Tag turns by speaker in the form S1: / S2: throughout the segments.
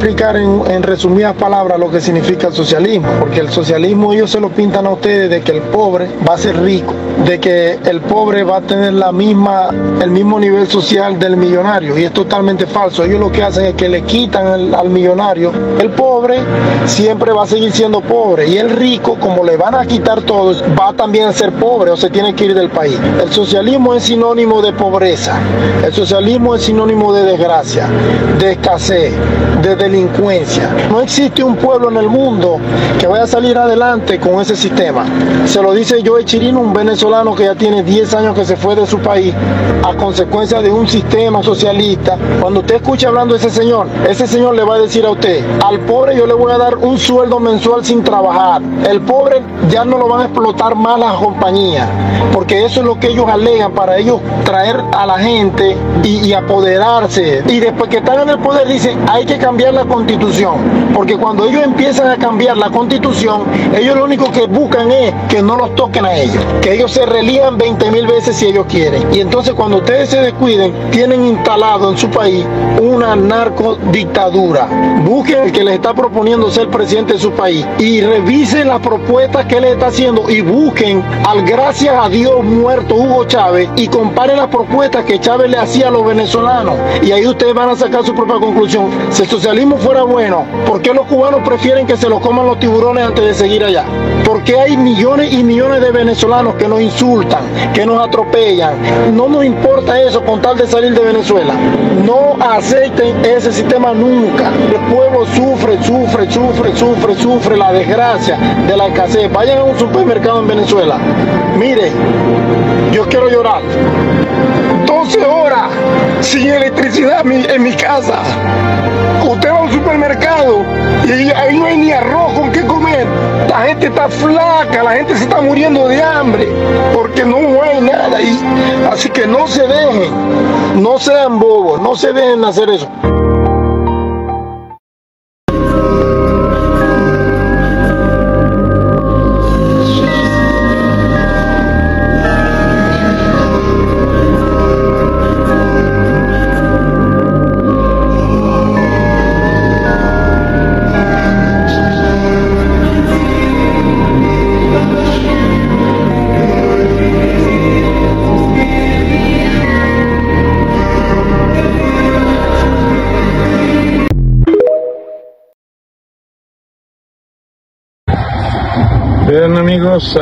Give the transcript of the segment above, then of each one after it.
S1: Explicar en, resumidas palabras lo que significa el socialismo, porque el socialismo ellos se lo pintan a ustedes de que el pobre va a ser rico, de que el pobre va a tener la misma, el mismo nivel social del millonario, y es totalmente falso. Ellos lo que hacen es que le quitan al millonario, el pobre siempre va a seguir siendo pobre, y el rico, como le van a quitar todo, va también a ser pobre o se tiene que ir del país. El socialismo es sinónimo de pobreza, el socialismo es sinónimo de desgracia, de escasez de delincuencia. No existe un pueblo en el mundo que vaya a salir adelante con ese sistema. Se lo dice Joe Chirino, un venezolano que ya tiene 10 años que se fue de su país a consecuencia de un sistema socialista. Cuando usted escucha hablando de ese señor, ese señor le va a decir a usted, al pobre yo le voy a dar un sueldo mensual sin trabajar. El pobre ya no lo van a explotar más las compañías, porque eso es lo que ellos alegan para ellos traer a la gente y, y apoderarse. Y después que están en el poder dicen hay que cambiar la constitución, porque cuando ellos empiezan a cambiar la constitución, ellos lo único que buscan es que no los toquen a ellos, que ellos se relían 20 mil veces si ellos quieren. Y entonces cuando ustedes se descuiden, tienen instalado en su país una narcodictadura. Busquen el que les está proponiendo ser presidente de su país y revisen las propuestas que les está haciendo y busquen al gracias a Dios muerto Hugo Chávez y comparen las propuestas que Chávez le hacía a los venezolanos. Y ahí ustedes van a sacar su propia conclusión socialismo fuera bueno, ¿por qué los cubanos prefieren que se los coman los tiburones antes de seguir allá? ¿Por qué hay millones y millones de venezolanos que nos insultan, que nos atropellan? No nos importa eso con tal de salir de Venezuela. No acepten ese sistema nunca. El pueblo sufre, sufre, sufre, sufre, sufre la desgracia de la escasez. Vayan a un supermercado en Venezuela. Mire, yo quiero llorar. 12 horas sin electricidad en mi casa. Usted va a un supermercado y ahí no hay ni arroz con qué comer. La gente está flaca, la gente se está muriendo de hambre porque no hay nada ahí. Así que no se dejen, no sean bobos, no se dejen hacer eso.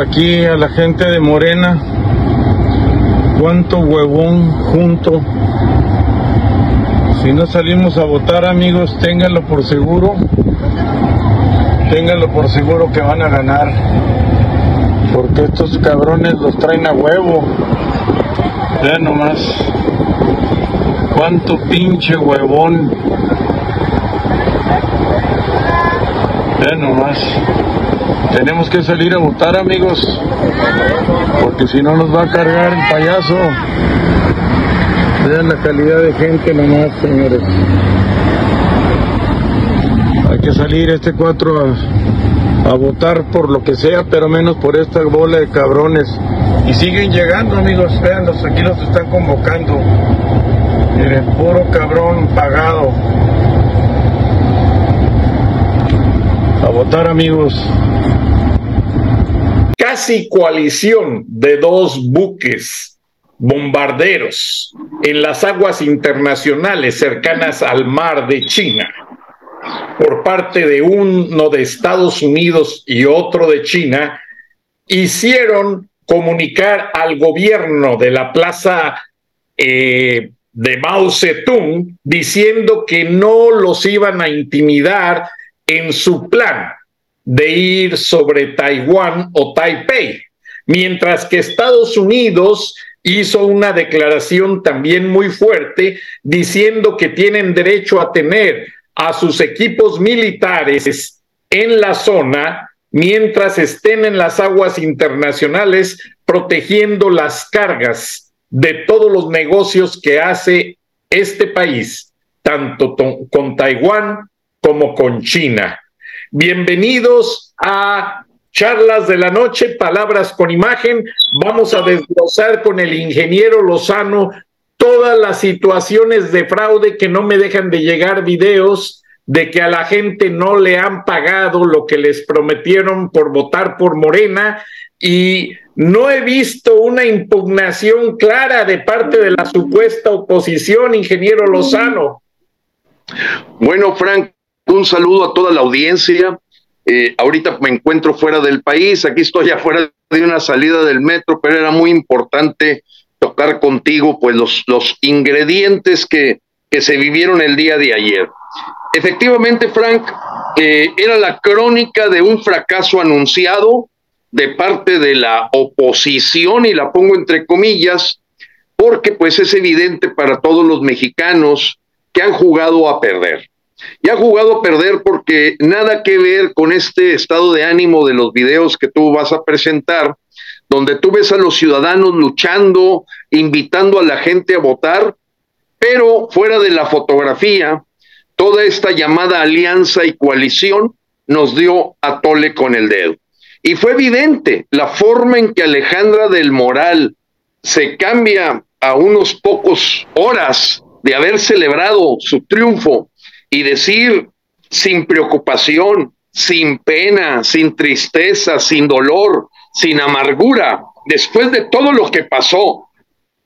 S2: Aquí a la gente de Morena, cuánto huevón junto. Si no salimos a votar amigos, ténganlo por seguro, ténganlo por seguro que van a ganar, porque estos cabrones los traen a huevo. Vean nomás, cuánto pinche huevón. Vean nomás. Tenemos que salir a votar, amigos, porque si no nos va a cargar el payaso. Vean la calidad de gente nomás, señores. Hay que salir este 4 a, a votar por lo que sea, pero menos por esta bola de cabrones. Y siguen llegando, amigos, veanlos, aquí los están convocando. Miren, puro cabrón pagado. A votar, amigos
S3: casi coalición de dos buques bombarderos en las aguas internacionales cercanas al mar de China por parte de uno de Estados Unidos y otro de China hicieron comunicar al gobierno de la plaza eh, de Mao Zedong diciendo que no los iban a intimidar en su plan de ir sobre Taiwán o Taipei, mientras que Estados Unidos hizo una declaración también muy fuerte diciendo que tienen derecho a tener a sus equipos militares en la zona mientras estén en las aguas internacionales protegiendo las cargas de todos los negocios que hace este país, tanto con Taiwán como con China. Bienvenidos a Charlas de la Noche, Palabras con Imagen. Vamos a desglosar con el ingeniero Lozano todas las situaciones de fraude que no me dejan de llegar videos de que a la gente no le han pagado lo que les prometieron por votar por Morena y no he visto una impugnación clara de parte de la supuesta oposición, ingeniero Lozano.
S4: Bueno, Frank, un saludo a toda la audiencia. Eh, ahorita me encuentro fuera del país, aquí estoy afuera de una salida del metro, pero era muy importante tocar contigo pues los, los ingredientes que, que se vivieron el día de ayer. Efectivamente, Frank, eh, era la crónica de un fracaso anunciado de parte de la oposición, y la pongo entre comillas, porque pues es evidente para todos los mexicanos que han jugado a perder. Y han jugado a perder porque nada que ver con este estado de ánimo de los videos que tú vas a presentar, donde tú ves a los ciudadanos luchando, invitando a la gente a votar, pero fuera de la fotografía, toda esta llamada alianza y coalición nos dio a tole con el dedo. Y fue evidente la forma en que Alejandra del Moral se cambia a unos pocos horas de haber celebrado su triunfo y decir sin preocupación, sin pena, sin tristeza, sin dolor, sin amargura, después de todo lo que pasó,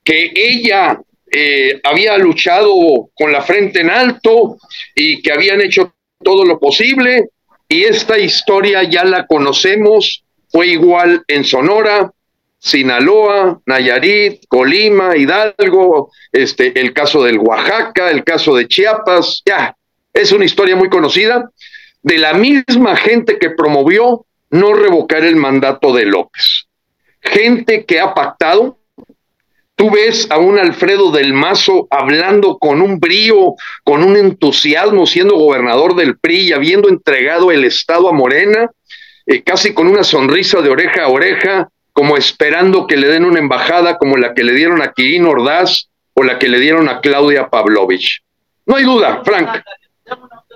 S4: que ella eh, había luchado con la frente en alto y que habían hecho todo lo posible. Y esta historia ya la conocemos, fue igual en Sonora, Sinaloa, Nayarit, Colima, Hidalgo, este, el caso del Oaxaca, el caso de Chiapas, ya, es una historia muy conocida de la misma gente que promovió no revocar el mandato de López. Gente que ha pactado, Tú ves a un Alfredo del Mazo hablando con un brío, con un entusiasmo, siendo gobernador del PRI y habiendo entregado el Estado a Morena, eh, casi con una sonrisa de oreja a oreja, como esperando que le den una embajada como la que le dieron a Kirin Ordaz o la que le dieron a Claudia Pavlovich. No hay duda, Frank,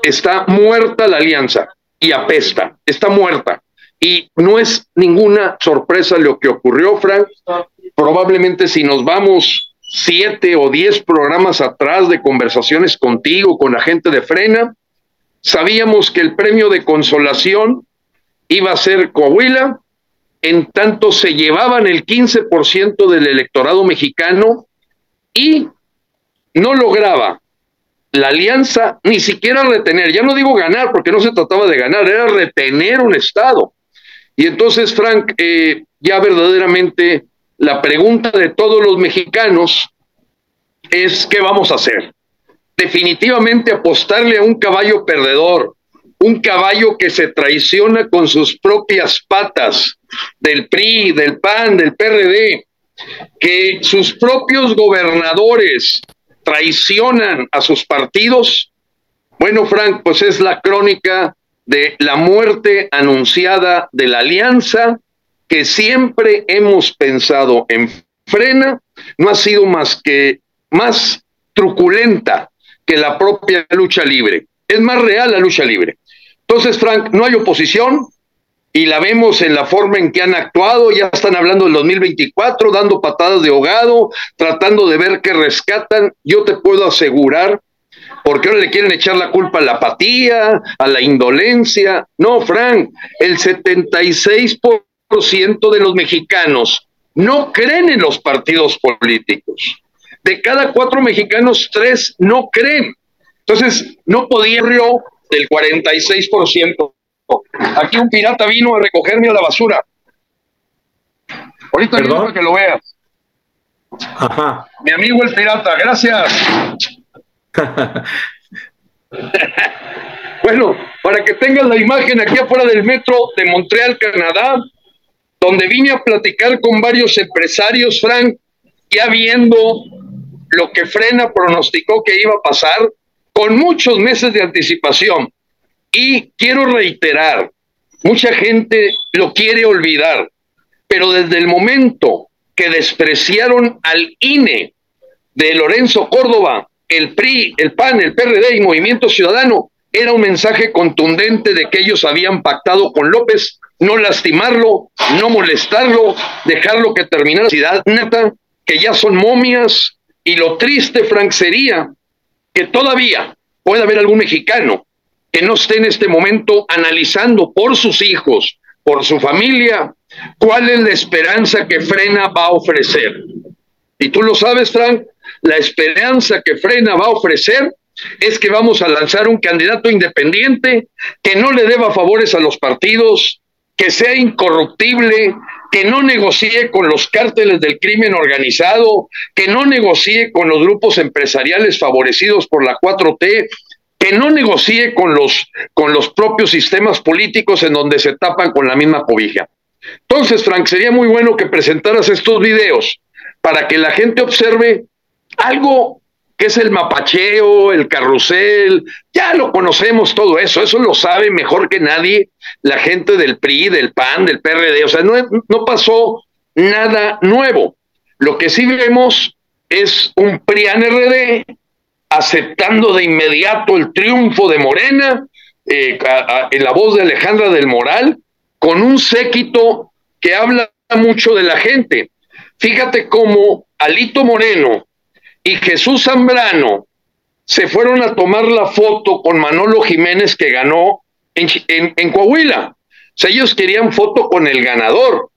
S4: está muerta la alianza y apesta, está muerta. Y no es ninguna sorpresa lo que ocurrió, Frank probablemente si nos vamos siete o diez programas atrás de conversaciones contigo, con la gente de Frena, sabíamos que el premio de consolación iba a ser Coahuila, en tanto se llevaban el 15% del electorado mexicano y no lograba la alianza ni siquiera retener, ya no digo ganar, porque no se trataba de ganar, era retener un Estado. Y entonces, Frank, eh, ya verdaderamente la pregunta de todos los mexicanos es ¿qué vamos a hacer? Definitivamente apostarle a un caballo perdedor, un caballo que se traiciona con sus propias patas del PRI, del PAN, del PRD, que sus propios gobernadores traicionan a sus partidos. Bueno, Frank, pues es la crónica de la muerte anunciada de la alianza que siempre hemos pensado en frena no ha sido más que más truculenta que la propia lucha libre. Es más real la lucha libre. Entonces, Frank, no hay oposición y la vemos en la forma en que han actuado. Ya están hablando del 2024, dando patadas de ahogado, tratando de ver qué rescatan. Yo te puedo asegurar, porque ahora le quieren echar la culpa a la apatía, a la indolencia. No, Frank, el 76% de los mexicanos no creen en los partidos políticos. De cada cuatro mexicanos, tres no creen. Entonces, no podía del 46%. Aquí un pirata vino a recogerme a la basura. Ahorita para que lo veas. Ajá. Mi amigo el pirata, gracias. bueno, para que tengan la imagen aquí afuera del metro de Montreal, Canadá, donde vine a platicar con varios empresarios, Frank, ya viendo lo que Frena pronosticó que iba a pasar con muchos meses de anticipación. Y quiero reiterar, mucha gente lo quiere olvidar, pero desde el momento que despreciaron al INE de Lorenzo Córdoba, el PRI, el PAN, el PRD y Movimiento Ciudadano, era un mensaje contundente de que ellos habían pactado con López no lastimarlo, no molestarlo, dejarlo que terminara la ciudad nata, que ya son momias, y lo triste, Frank, sería que todavía pueda haber algún mexicano que no esté en este momento analizando por sus hijos, por su familia, cuál es la esperanza que Frena va a ofrecer. Y tú lo sabes, Frank, la esperanza que Frena va a ofrecer es que vamos a lanzar un candidato independiente que no le deba favores a los partidos, que sea incorruptible, que no negocie con los cárteles del crimen organizado, que no negocie con los grupos empresariales favorecidos por la 4T, que no negocie con los, con los propios sistemas políticos en donde se tapan con la misma cobija. Entonces, Frank, sería muy bueno que presentaras estos videos para que la gente observe algo que es el mapacheo, el carrusel, ya lo conocemos todo eso, eso lo sabe mejor que nadie la gente del PRI, del PAN, del PRD, o sea, no, no pasó nada nuevo. Lo que sí vemos es un PRIAN-RD aceptando de inmediato el triunfo de Morena eh, en la voz de Alejandra del Moral, con un séquito que habla mucho de la gente. Fíjate cómo Alito Moreno y Jesús Zambrano se fueron a tomar la foto con Manolo Jiménez que ganó en, Coahuila. O sea, ellos querían foto con el ganador,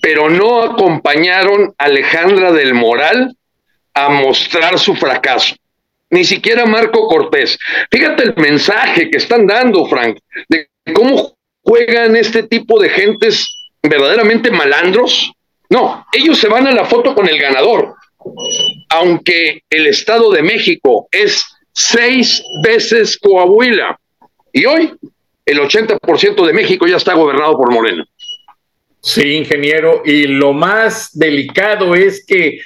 S4: pero no acompañaron a Alejandra del Moral a mostrar su fracaso. Ni siquiera Marco Cortés. Fíjate el mensaje que están dando, Frank, de cómo juegan este tipo de gentes verdaderamente malandros. No, ellos se van a la foto con el ganador aunque el Estado de México es seis veces Coahuila. Y hoy el 80% de México ya está gobernado por Moreno.
S3: Sí, ingeniero. Y lo más delicado es que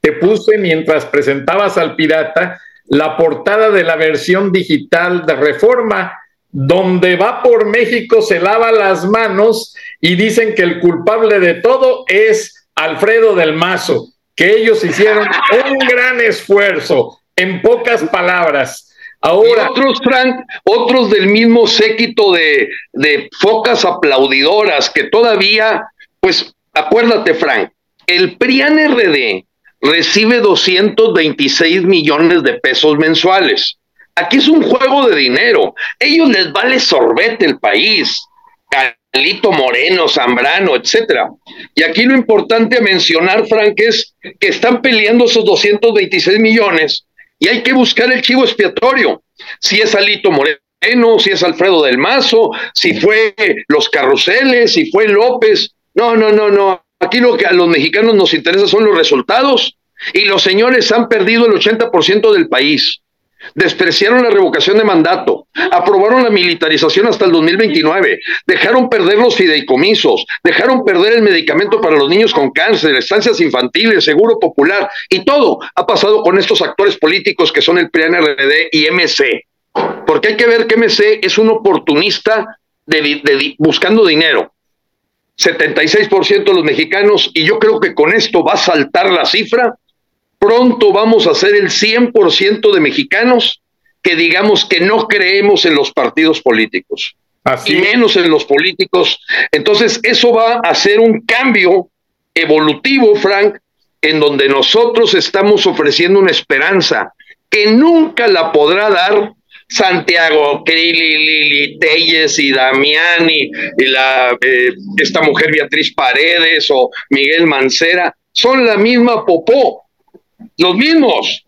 S3: te puse mientras presentabas al pirata la portada de la versión digital de Reforma, donde va por México, se lava las manos y dicen que el culpable de todo es Alfredo del Mazo que ellos hicieron un gran esfuerzo, en pocas palabras.
S4: Ahora, otros, Frank, otros del mismo séquito de, de focas aplaudidoras que todavía, pues acuérdate, Frank, el PRIAN RD recibe 226 millones de pesos mensuales. Aquí es un juego de dinero. Ellos les vale sorbete el país. Lito Moreno, Zambrano, etcétera. Y aquí lo importante a mencionar, Frank, es que están peleando esos 226 millones y hay que buscar el chivo expiatorio. Si es Alito Moreno, si es Alfredo del Mazo, si fue los carruseles, si fue López. No, no, no, no. Aquí lo que a los mexicanos nos interesa son los resultados. Y los señores han perdido el 80% del país. Despreciaron la revocación de mandato, aprobaron la militarización hasta el 2029, dejaron perder los fideicomisos, dejaron perder el medicamento para los niños con cáncer, estancias infantiles, seguro popular, y todo ha pasado con estos actores políticos que son el PRD y MC. Porque hay que ver que MC es un oportunista buscando dinero. 76% de los mexicanos, y yo creo que con esto va a saltar la cifra, pronto vamos a ser el 100% de mexicanos que digamos que no creemos en los partidos políticos. Así. Y menos en los políticos. Entonces, eso va a ser un cambio evolutivo, Frank, en donde nosotros estamos ofreciendo una esperanza que nunca la podrá dar Santiago Lili Telles y Damián y, la, eh, esta mujer Beatriz Paredes o Miguel Mancera. Son la misma popó los mismos.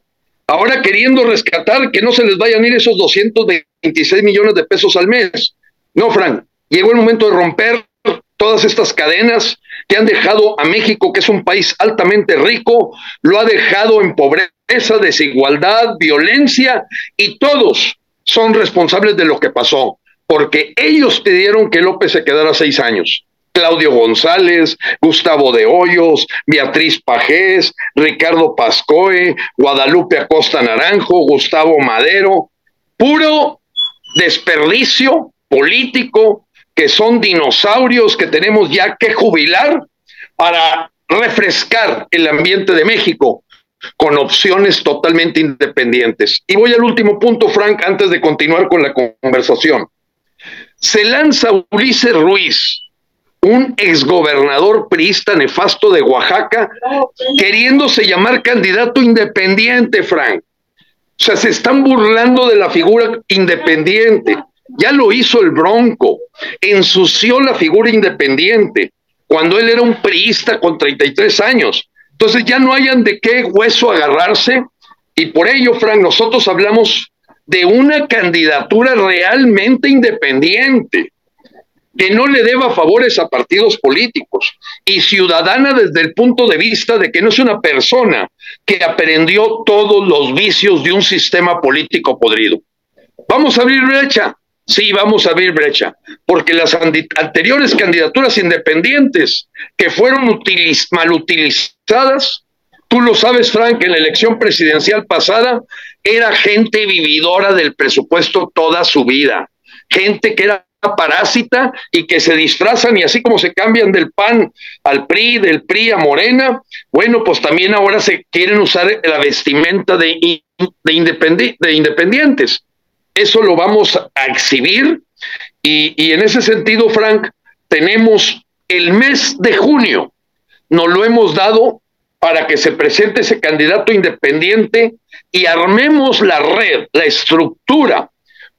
S4: Ahora queriendo rescatar que no se les vayan a ir esos 226 millones de pesos al mes. No, Frank, llegó el momento de romper todas estas cadenas que han dejado a México, que es un país altamente rico, lo ha dejado en pobreza, desigualdad, violencia, y todos son responsables de lo que pasó, porque ellos pidieron que López se quedara seis años. Claudio González, Gustavo de Hoyos, Beatriz Pajés, Ricardo Pascoe, Guadalupe Acosta Naranjo, Gustavo Madero, puro desperdicio político, que son dinosaurios que tenemos ya que jubilar para refrescar el ambiente de México con opciones totalmente independientes. Y voy al último punto, Frank, antes de continuar con la conversación. Se lanza Ulises Ruiz, un exgobernador priista nefasto de Oaxaca, queriéndose llamar candidato independiente, Frank. O sea, se están burlando de la figura independiente. Ya lo hizo el Bronco, ensució la figura independiente cuando él era un priista con 33 años. Entonces ya no hayan de qué hueso agarrarse y por ello, Frank, nosotros hablamos de una candidatura realmente independiente, que no le deba favores a partidos políticos y ciudadana desde el punto de vista de que no es una persona que aprendió todos los vicios de un sistema político podrido. Vamos a abrir brecha, sí, vamos a abrir brecha, porque las anteriores candidaturas independientes que fueron mal utilizadas Tú lo sabes, Frank, en la elección presidencial pasada era gente vividora del presupuesto toda su vida, gente que era parásita y que se disfrazan y así como se cambian del PAN al PRI, del PRI a Morena, bueno, pues también ahora se quieren usar la vestimenta de, de, de independientes. Eso lo vamos a exhibir y, y en ese sentido, Frank, tenemos el mes de junio, nos lo hemos dado para que se presente ese candidato independiente y armemos la red, la estructura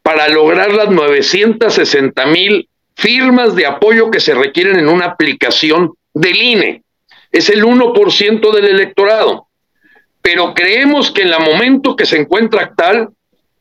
S4: para lograr las 960 mil firmas de apoyo que se requieren en una aplicación del INE. Es el 1% del electorado. Pero creemos que en el momento que se encuentra tal,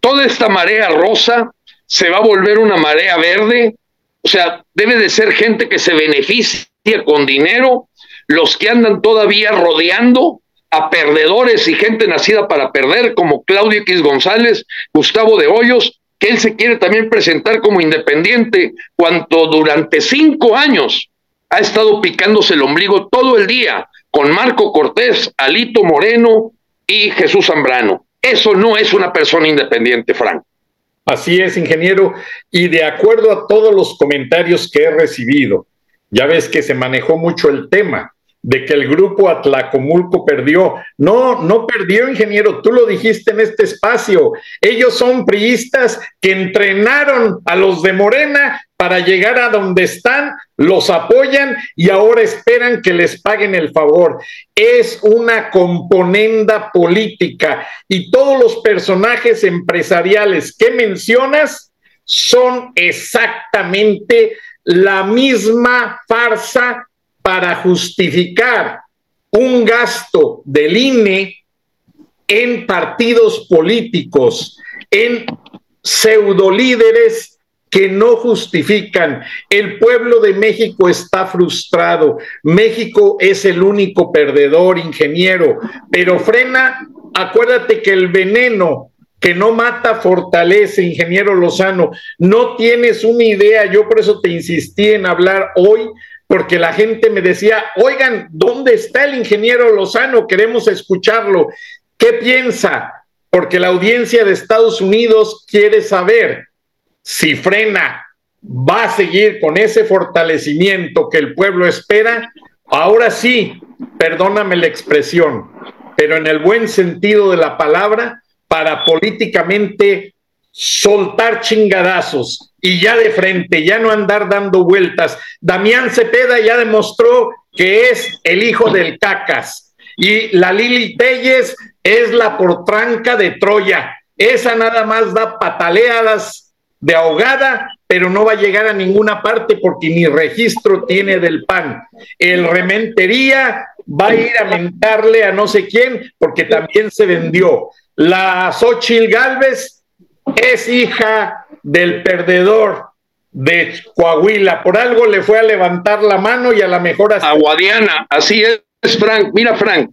S4: toda esta marea rosa se va a volver una marea verde. O sea, debe de ser gente que se beneficia con dinero los que andan todavía rodeando a perdedores y gente nacida para perder, como Claudio X González, Gustavo de Hoyos, que él se quiere también presentar como independiente, cuando durante cinco años ha estado picándose el ombligo todo el día con Marco Cortés, Alito Moreno y Jesús Zambrano. Eso no es una persona independiente, Frank.
S3: Así es, ingeniero, y de acuerdo a todos los comentarios que he recibido, ya ves que se manejó mucho el tema de que el grupo Atlacomulco perdió. No, no perdió, ingeniero, tú lo dijiste en este espacio. Ellos son priistas que entrenaron a los de Morena para llegar a donde están, los apoyan y ahora esperan que les paguen el favor. Es una componenda política y todos los personajes empresariales que mencionas son exactamente la misma farsa para justificar un gasto del INE en partidos políticos, en pseudolíderes que no justifican. El pueblo de México está frustrado. México es el único perdedor, ingeniero. Pero frena, acuérdate que el veneno que no mata fortalece, ingeniero Lozano. No tienes una idea, yo por eso te insistí en hablar hoy porque la gente me decía, oigan, ¿dónde está el ingeniero Lozano? Queremos escucharlo. ¿Qué piensa? Porque la audiencia de Estados Unidos quiere saber si frena, va a seguir con ese fortalecimiento que el pueblo espera. Ahora sí, perdóname la expresión, pero en el buen sentido de la palabra, para políticamente soltar chingadazos y ya de frente, ya no andar dando vueltas. Damián Cepeda ya demostró que es el hijo del cacas y la Lili Telles es la portranca de Troya. Esa nada más da pataleadas de ahogada, pero no va a llegar a ninguna parte porque ni registro tiene del PAN. El Rementería va a ir a mentarle a no sé quién porque también se vendió. La Xochil Galvez es hija del perdedor de Coahuila. Por algo le fue a levantar la mano y a la mejor
S4: hasta... A Guadiana, así es, Frank. Mira, Frank,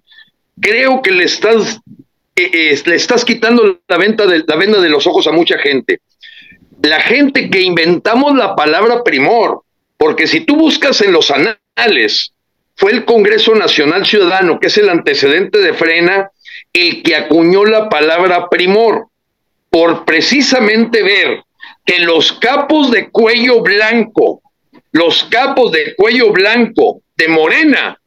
S4: creo que le estás, eh, eh, le estás quitando la, venta de, la venda de los ojos a mucha gente. La gente que inventamos la palabra primor, porque si tú buscas en los anales, fue el Congreso Nacional Ciudadano, que es el antecedente de Frena, el que acuñó la palabra primor, por precisamente ver que los capos de cuello blanco, los capos de cuello blanco de Morena,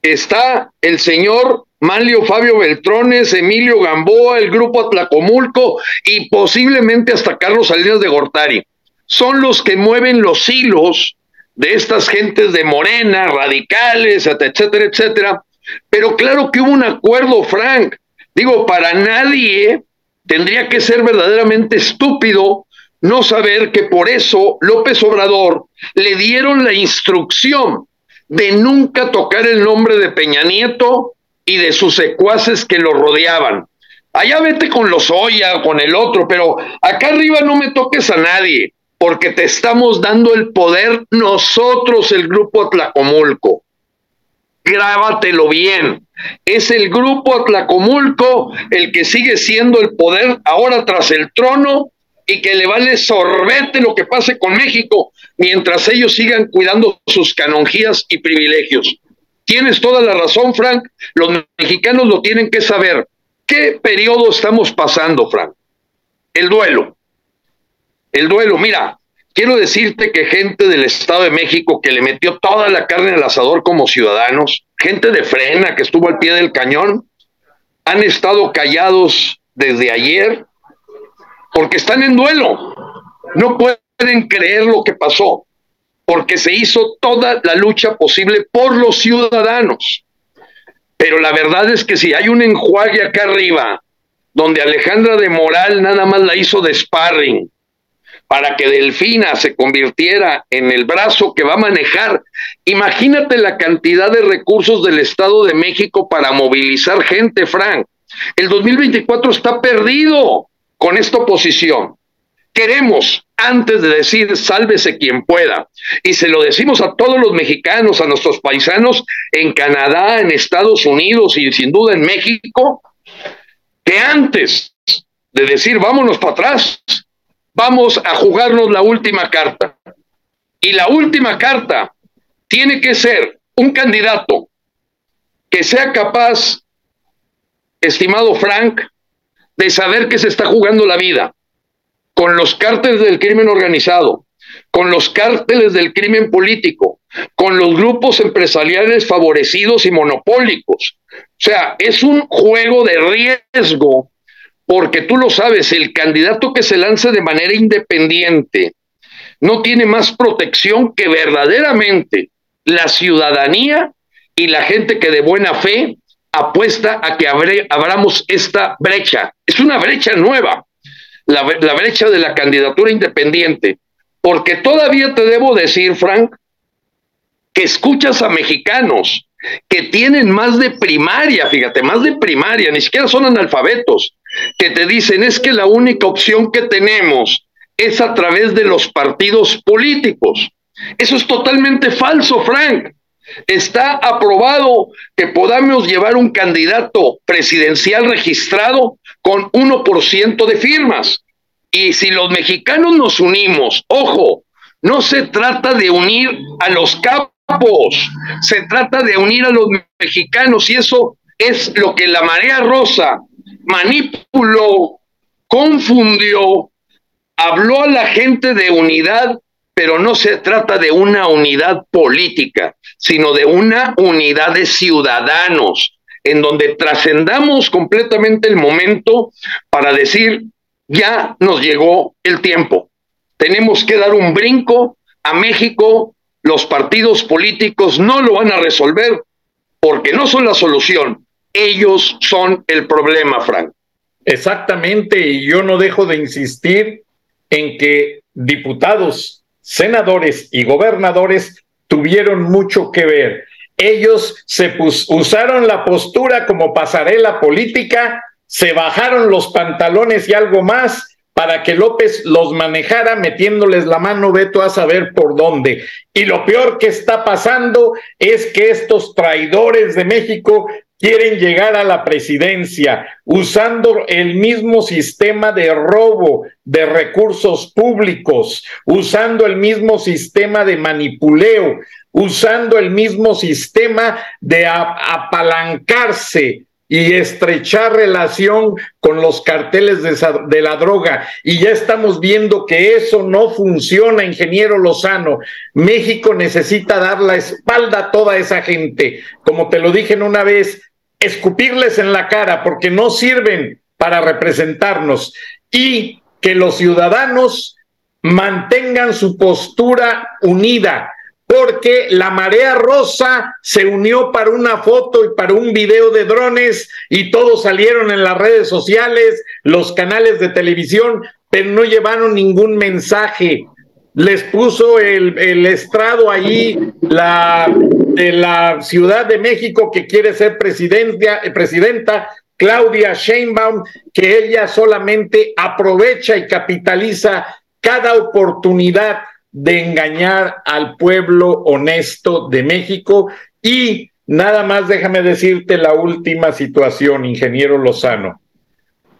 S4: está el señor Manlio Fabio Beltrones, Emilio Gamboa, el grupo Atlacomulco y posiblemente hasta Carlos Salinas de Gortari. Son los que mueven los hilos de estas gentes de Morena, radicales, etcétera, etcétera. Pero claro que hubo un acuerdo, Frank. Digo, para nadie tendría que ser verdaderamente estúpido no saber que por eso López Obrador le dieron la instrucción de nunca tocar el nombre de Peña Nieto y de sus secuaces que lo rodeaban. Allá vete con los Oya con el otro, pero acá arriba no me toques a nadie, porque te estamos dando el poder nosotros, el grupo Atlacomulco. Grábatelo bien. Es el grupo Atlacomulco el que sigue siendo el poder ahora tras el trono y que le vale sorbete lo que pase con México mientras ellos sigan cuidando sus canonjías y privilegios. Tienes toda la razón, Frank. Los mexicanos lo tienen que saber. ¿Qué periodo estamos pasando, Frank? El duelo. El duelo, mira, quiero decirte que gente del Estado de México que le metió toda la carne al asador como ciudadanos, gente de frena que estuvo al pie del cañón, han estado callados desde ayer porque están en duelo. No pueden creer lo que pasó, porque se hizo toda la lucha posible por los ciudadanos. Pero la verdad es que si hay un enjuague acá arriba, donde Alejandra de Moral nada más la hizo de sparring, para que Delfina se convirtiera en el brazo que va a manejar. Imagínate la cantidad de recursos del Estado de México para movilizar gente, Frank. El 2024 está perdido con esta oposición. Queremos, antes de decir sálvese quien pueda, y se lo decimos a todos los mexicanos, a nuestros paisanos en Canadá, en Estados Unidos y sin duda en México, que antes de decir vámonos para atrás, vamos a jugarnos la última carta. Y la última carta tiene que ser un candidato que sea capaz, estimado Frank, de saber que se está jugando la vida con los cárteles del crimen organizado, con los cárteles del crimen político, con los grupos empresariales favorecidos y monopólicos. O sea, es un juego de riesgo, porque tú lo sabes, el candidato que se lance de manera independiente no tiene más protección que verdaderamente la ciudadanía y la gente que de buena fe apuesta a que abramos esta brecha. Es una brecha nueva, la, la brecha de la candidatura independiente, porque todavía te debo decir, Frank, que escuchas a mexicanos que tienen más de primaria, fíjate, más de primaria, ni siquiera son analfabetos, que te dicen es que la única opción que tenemos es a través de los partidos políticos. Eso es totalmente falso, Frank. Está aprobado que podamos llevar un candidato presidencial registrado con 1% de firmas. Y si los mexicanos nos unimos, ojo, no se trata de unir a los capos, se trata de unir a los mexicanos y eso es lo que la marea rosa manipuló, confundió, habló a la gente de unidad pero no se trata de una unidad política, sino de una unidad de ciudadanos, en donde trascendamos completamente el momento para decir, ya nos llegó el tiempo. Tenemos que dar un brinco a México, los partidos políticos no lo van a resolver porque no son la solución, ellos son el problema, Frank.
S3: Exactamente, y yo no dejo de insistir en que diputados senadores y gobernadores tuvieron mucho que ver. Ellos se usaron la postura como pasarela política, se bajaron los pantalones y algo más para que López los manejara metiéndoles la mano, veto a saber por dónde. Y lo peor que está pasando es que estos traidores de México quieren llegar a la presidencia usando el mismo sistema de robo de recursos públicos, usando el mismo sistema de manipuleo, usando el mismo sistema de apalancarse y estrechar relación con los carteles de, la droga. Y ya estamos viendo que eso no funciona, ingeniero Lozano. México necesita dar la espalda a toda esa gente. Como te lo dije en una vez, escupirles en la cara porque no sirven para representarnos y que los ciudadanos mantengan su postura unida, porque la marea rosa se unió para una foto y para un video de drones y todos salieron en las redes sociales, los canales de televisión, pero no llevaron ningún mensaje. Les puso el, estrado allí la de la Ciudad de México que quiere ser presidenta, presidenta Claudia Sheinbaum, que ella solamente aprovecha y capitaliza cada oportunidad de engañar al pueblo honesto de México. Y nada más déjame decirte la última situación, ingeniero Lozano.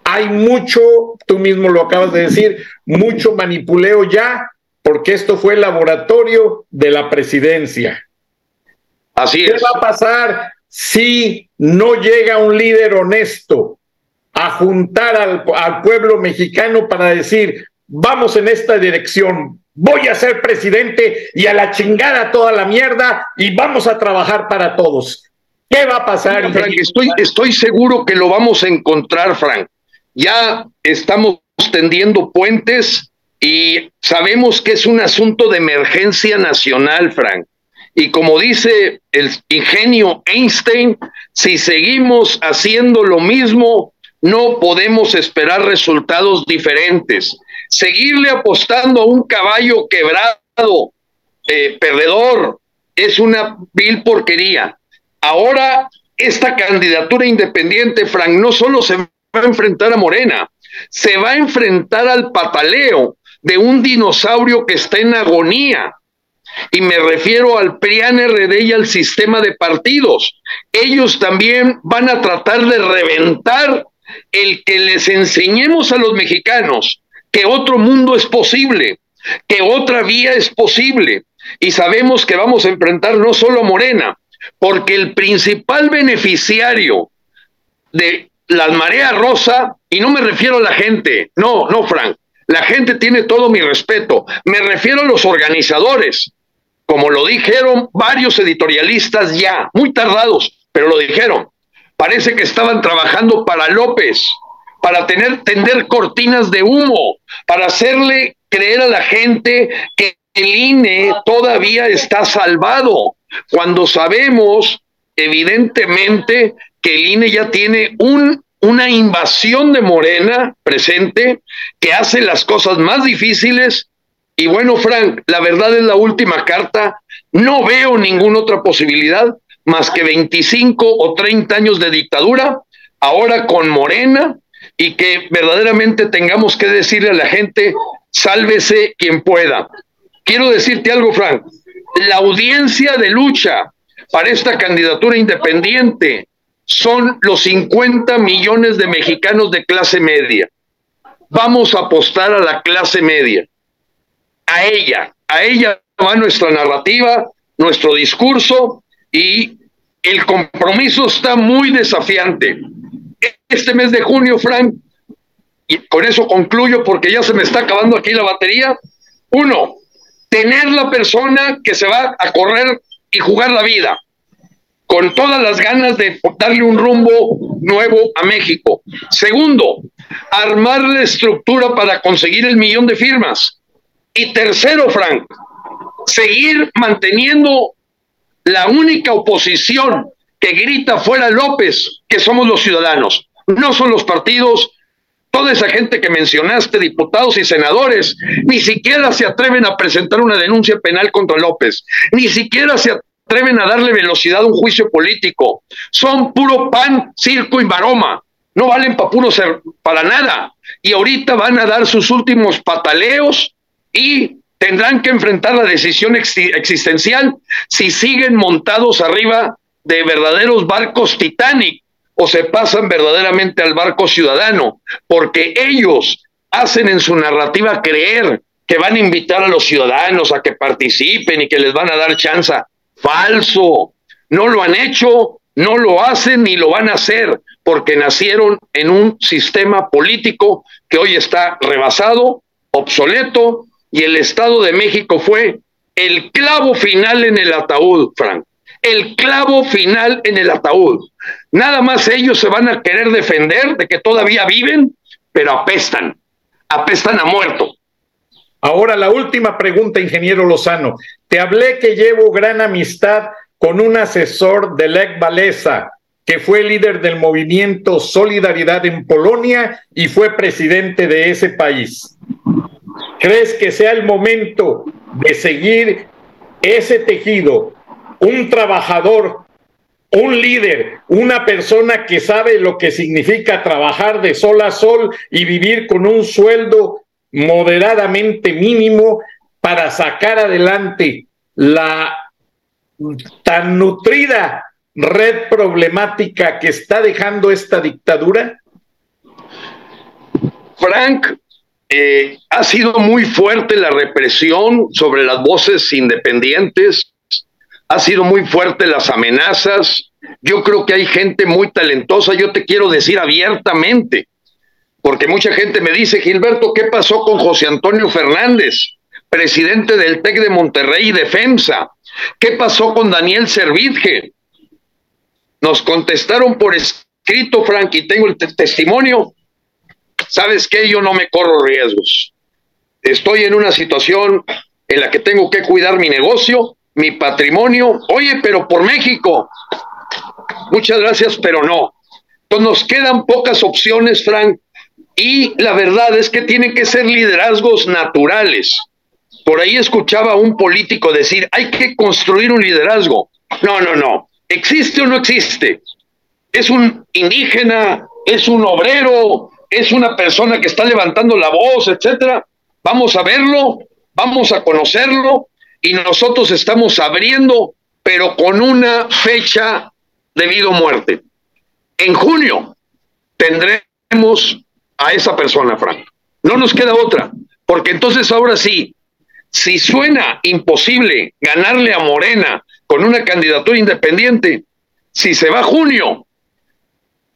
S3: Hay mucho, tú mismo lo acabas de decir, mucho manipuleo ya, porque esto fue el laboratorio de la presidencia. Así ¿Qué va a pasar si no llega un líder honesto a juntar al, al pueblo mexicano para decir, vamos en esta dirección, voy a ser presidente y a la chingada toda la mierda y vamos a trabajar para todos. ¿Qué va a pasar?
S4: Frank, estoy, estoy seguro que lo vamos a encontrar, Frank. Ya estamos tendiendo puentes y sabemos que es un asunto de emergencia nacional, Frank. Y como dice el ingenio Einstein, si seguimos haciendo lo mismo, no podemos esperar resultados diferentes. Seguirle apostando a un caballo quebrado, eh, perdedor, es una vil porquería. Ahora, esta candidatura independiente, Frank, no solo se va a enfrentar a Morena, se va a enfrentar al pataleo de un dinosaurio que está en agonía y me refiero al PRIAN RD y al sistema de partidos. Ellos también van a tratar de reventar el que les enseñemos a los mexicanos que otro mundo es posible, que otra vía es posible. Y sabemos que vamos a enfrentar no solo a Morena, porque el principal beneficiario de las mareas rosa, y no me refiero a la gente, no, no, Frank, la gente tiene todo mi respeto, me refiero a los organizadores, como lo dijeron varios editorialistas ya, muy tardados, pero lo dijeron. Parece que estaban trabajando para López, para tener tender cortinas de humo, para hacerle creer a la gente que el INE todavía está salvado, cuando sabemos evidentemente que el INE ya tiene un, una invasión de Morena presente que hace las cosas más difíciles y bueno, Frank, la verdad es la última carta. No veo ninguna otra posibilidad más que 25 o 30 años de dictadura, ahora con Morena, y que verdaderamente tengamos que decirle a la gente, sálvese quien pueda. Quiero decirte algo, Frank. La audiencia de lucha para esta candidatura independiente son los 50 millones de mexicanos de clase media. Vamos a apostar a la clase media a ella, a ella va nuestra narrativa, nuestro discurso y el compromiso está muy desafiante. Este mes de junio, Frank, y con eso concluyo porque ya se me está acabando aquí la batería. Uno, tener la persona que se va a correr y jugar la vida, con todas las ganas de darle un rumbo nuevo a México. Segundo, armar la estructura para conseguir el millón de firmas. Y tercero, Frank, seguir manteniendo la única oposición que grita fuera López, que somos los ciudadanos, no son los partidos, toda esa gente que mencionaste, diputados y senadores, ni siquiera se atreven a presentar una denuncia penal contra López, ni siquiera se atreven a darle velocidad a un juicio político, son puro pan, circo y maroma, no valen para ser, para nada. Y ahorita van a dar sus últimos pataleos y tendrán que enfrentar la decisión existencial si siguen montados arriba de verdaderos barcos Titanic o se pasan verdaderamente al barco ciudadano, porque ellos hacen en su narrativa creer que van a invitar a los ciudadanos a que participen y que les van a dar chance. Falso. No lo han hecho, no lo hacen ni lo van a hacer, porque nacieron en un sistema político que hoy está rebasado, obsoleto, y el Estado de México fue el clavo final en el ataúd, Frank. El clavo final en el ataúd. Nada más ellos se van a querer defender de que todavía viven, pero apestan, apestan a muerto.
S3: Ahora la última pregunta, ingeniero Lozano. Te hablé que llevo gran amistad con un asesor de Lech Walesa, que fue líder del movimiento Solidaridad en Polonia y fue presidente de ese país. ¿Crees que sea el momento de seguir ese tejido? Un trabajador, un líder, una persona que sabe lo que significa trabajar de sol a sol y vivir con un sueldo moderadamente mínimo para sacar adelante la tan nutrida red problemática que está dejando esta dictadura?
S4: Frank, eh, ha sido muy fuerte la represión sobre las voces independientes, ha sido muy fuerte las amenazas. Yo creo que hay gente muy talentosa, yo te quiero decir abiertamente, porque mucha gente me dice, Gilberto, ¿qué pasó con José Antonio Fernández, presidente del TEC de Monterrey y Defensa? ¿Qué pasó con Daniel Servitje? Nos contestaron por escrito, Frank, y tengo el testimonio. ¿Sabes qué? Yo no me corro riesgos. Estoy en una situación en la que tengo que cuidar mi negocio, mi patrimonio. Oye, pero por México. Muchas gracias, pero no. Entonces nos quedan pocas opciones, Frank, y la verdad es que tienen que ser liderazgos naturales. Por ahí escuchaba a un político decir, hay que construir un liderazgo. No, no, no. ¿Existe o no existe? Es un indígena, es un obrero, es una persona que está levantando la voz, etcétera. Vamos a verlo, vamos a conocerlo y nosotros estamos abriendo, pero con una fecha de vida muerte. En junio tendremos a esa persona, Frank. No nos queda otra, porque entonces ahora sí, si suena imposible ganarle a Morena con una candidatura independiente, si se va junio,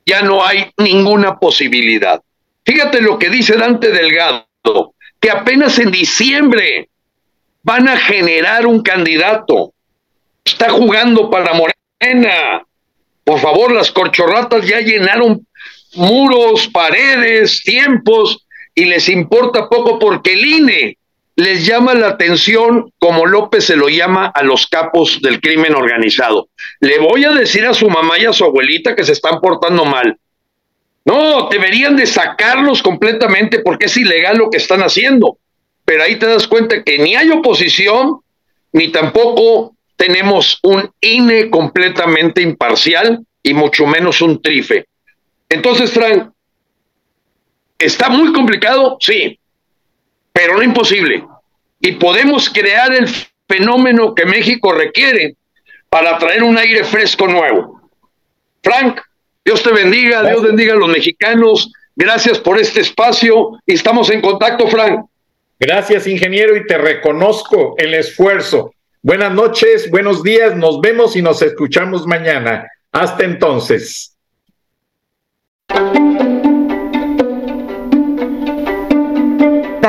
S4: ya no hay ninguna posibilidad. Fíjate lo que dice Dante Delgado, que apenas en diciembre van a generar un candidato. Está jugando para Morena. Por favor, las corchorratas ya llenaron muros, paredes, tiempos, y les importa poco porque el INE les llama la atención como López se lo llama a los capos del crimen organizado. Le voy a decir a su mamá y a su abuelita que se están portando mal. No, deberían de sacarlos completamente porque es ilegal lo que están haciendo. Pero ahí te das cuenta que ni hay oposición, ni tampoco tenemos un INE completamente imparcial y mucho menos un trife. Entonces, Frank, ¿está muy complicado? Sí, pero no imposible. Y podemos crear el fenómeno que México requiere para traer un aire fresco nuevo. Frank, Dios te bendiga, Dios bendiga a los mexicanos. Gracias por este espacio y estamos en contacto, Frank.
S3: Gracias, ingeniero, y te reconozco el esfuerzo. Buenas noches, buenos días, nos vemos y nos escuchamos mañana. Hasta entonces.